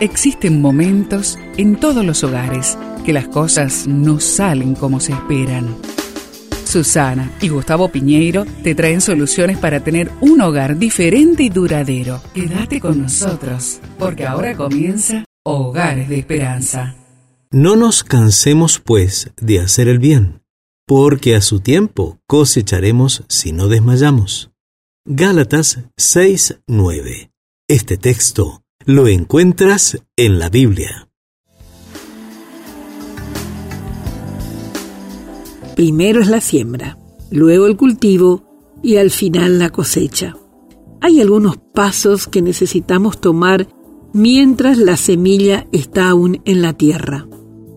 Existen momentos en todos los hogares que las cosas no salen como se esperan. Susana y Gustavo Piñeiro te traen soluciones para tener un hogar diferente y duradero. Quédate con nosotros, porque ahora comienza Hogares de Esperanza. No nos cansemos, pues, de hacer el bien, porque a su tiempo cosecharemos si no desmayamos. Gálatas 6:9. Este texto lo encuentras en la Biblia. Primero es la siembra, luego el cultivo y al final la cosecha. Hay algunos pasos que necesitamos tomar mientras la semilla está aún en la tierra.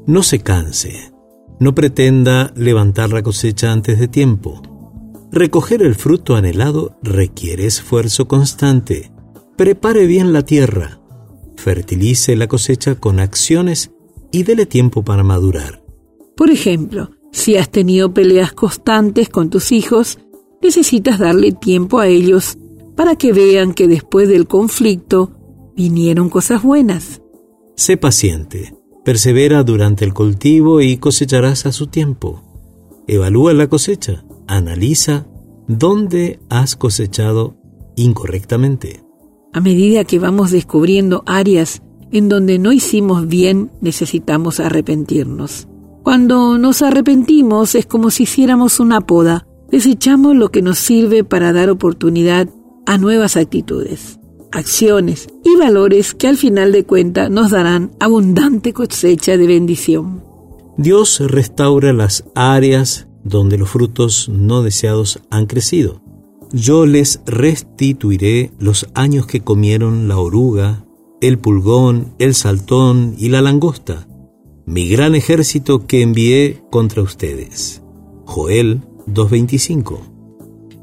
No se canse, no pretenda levantar la cosecha antes de tiempo. Recoger el fruto anhelado requiere esfuerzo constante. Prepare bien la tierra, fertilice la cosecha con acciones y dele tiempo para madurar. Por ejemplo, si has tenido peleas constantes con tus hijos, necesitas darle tiempo a ellos para que vean que después del conflicto vinieron cosas buenas. Sé paciente, persevera durante el cultivo y cosecharás a su tiempo. Evalúa la cosecha, analiza dónde has cosechado incorrectamente. A medida que vamos descubriendo áreas en donde no hicimos bien, necesitamos arrepentirnos. Cuando nos arrepentimos es como si hiciéramos una poda. Desechamos lo que nos sirve para dar oportunidad a nuevas actitudes, acciones y valores que al final de cuentas nos darán abundante cosecha de bendición. Dios restaura las áreas donde los frutos no deseados han crecido yo les restituiré los años que comieron la oruga, el pulgón, el saltón y la langosta, mi gran ejército que envié contra ustedes. Joel 2.25.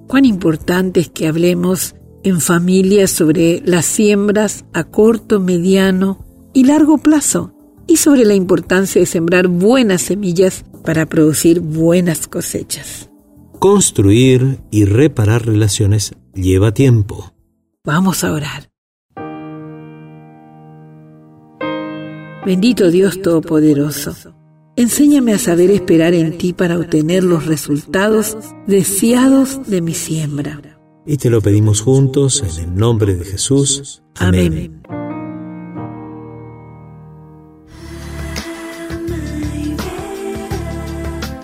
Cuán importante es que hablemos en familia sobre las siembras a corto, mediano y largo plazo y sobre la importancia de sembrar buenas semillas para producir buenas cosechas. Construir y reparar relaciones lleva tiempo. Vamos a orar. Bendito Dios Todopoderoso, enséñame a saber esperar en ti para obtener los resultados deseados de mi siembra. Y te lo pedimos juntos en el nombre de Jesús. Amén.